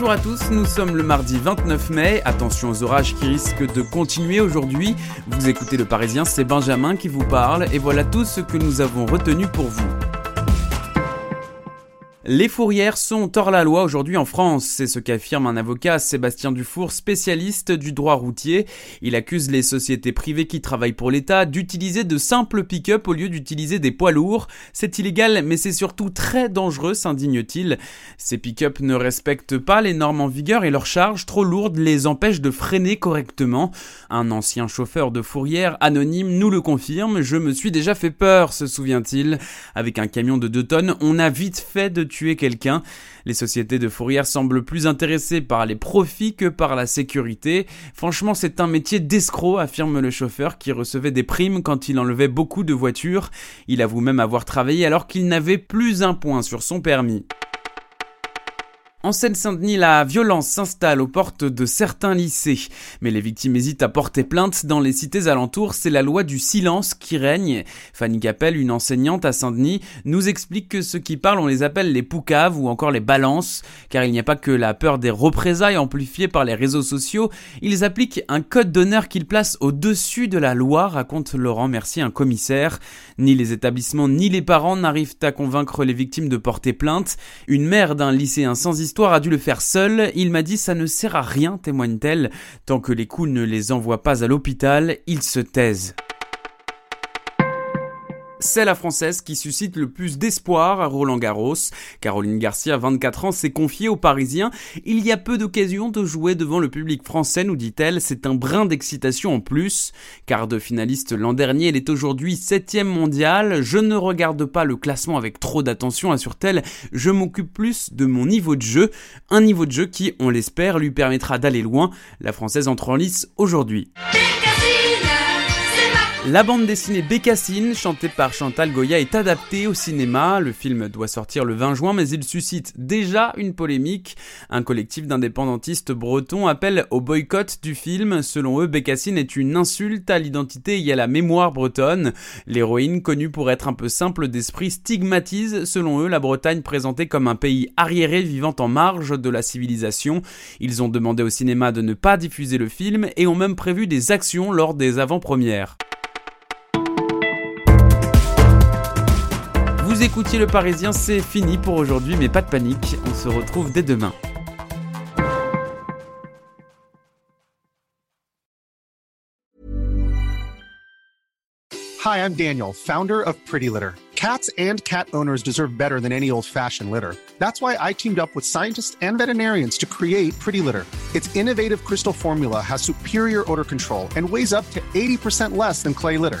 Bonjour à tous, nous sommes le mardi 29 mai. Attention aux orages qui risquent de continuer aujourd'hui. Vous écoutez le Parisien, c'est Benjamin qui vous parle et voilà tout ce que nous avons retenu pour vous. Les fourrières sont hors la loi aujourd'hui en France, c'est ce qu'affirme un avocat Sébastien Dufour, spécialiste du droit routier. Il accuse les sociétés privées qui travaillent pour l'État d'utiliser de simples pick-up au lieu d'utiliser des poids lourds. C'est illégal, mais c'est surtout très dangereux, s'indigne-t-il. Ces pick-up ne respectent pas les normes en vigueur et leurs charges trop lourdes les empêchent de freiner correctement. Un ancien chauffeur de fourrière anonyme nous le confirme, je me suis déjà fait peur, se souvient-il. Avec un camion de 2 tonnes, on a vite fait de quelqu'un. Les sociétés de fourrière semblent plus intéressées par les profits que par la sécurité. Franchement, c'est un métier d'escroc, affirme le chauffeur qui recevait des primes quand il enlevait beaucoup de voitures. Il avoue même avoir travaillé alors qu'il n'avait plus un point sur son permis. En Seine-Saint-Denis, la violence s'installe aux portes de certains lycées. Mais les victimes hésitent à porter plainte. Dans les cités alentours, c'est la loi du silence qui règne. Fanny Capel, une enseignante à Saint-Denis, nous explique que ceux qui parlent, on les appelle les poucaves ou encore les balances. Car il n'y a pas que la peur des représailles amplifiées par les réseaux sociaux. Ils appliquent un code d'honneur qu'ils placent au-dessus de la loi, raconte Laurent Mercier, un commissaire. Ni les établissements ni les parents n'arrivent à convaincre les victimes de porter plainte. Une mère d'un lycéen sans histoire a dû le faire seule. Il m'a dit ça ne sert à rien, témoigne-t-elle. Tant que les coups ne les envoient pas à l'hôpital, ils se taisent c'est la française qui suscite le plus d'espoir à Roland Garros. Caroline Garcia, 24 ans, s'est confiée aux Parisiens. Il y a peu d'occasions de jouer devant le public français, nous dit-elle. C'est un brin d'excitation en plus. Car de finaliste l'an dernier, elle est aujourd'hui septième mondiale. Je ne regarde pas le classement avec trop d'attention, assure-t-elle. Je m'occupe plus de mon niveau de jeu. Un niveau de jeu qui, on l'espère, lui permettra d'aller loin. La française entre en lice aujourd'hui. La bande dessinée Bécassine, chantée par Chantal Goya, est adaptée au cinéma. Le film doit sortir le 20 juin, mais il suscite déjà une polémique. Un collectif d'indépendantistes bretons appelle au boycott du film. Selon eux, Bécassine est une insulte à l'identité et à la mémoire bretonne. L'héroïne, connue pour être un peu simple d'esprit, stigmatise, selon eux, la Bretagne présentée comme un pays arriéré vivant en marge de la civilisation. Ils ont demandé au cinéma de ne pas diffuser le film et ont même prévu des actions lors des avant-premières. Vous écoutiez le Parisien, c'est fini pour aujourd'hui, mais pas de panique, on se retrouve dès demain. Hi, I'm Daniel, founder of Pretty Litter. Cats and cat owners deserve better than any old-fashioned litter. That's why I teamed up with scientists and veterinarians to create Pretty Litter. Its innovative crystal formula has superior odor control and weighs up to 80% less than clay litter.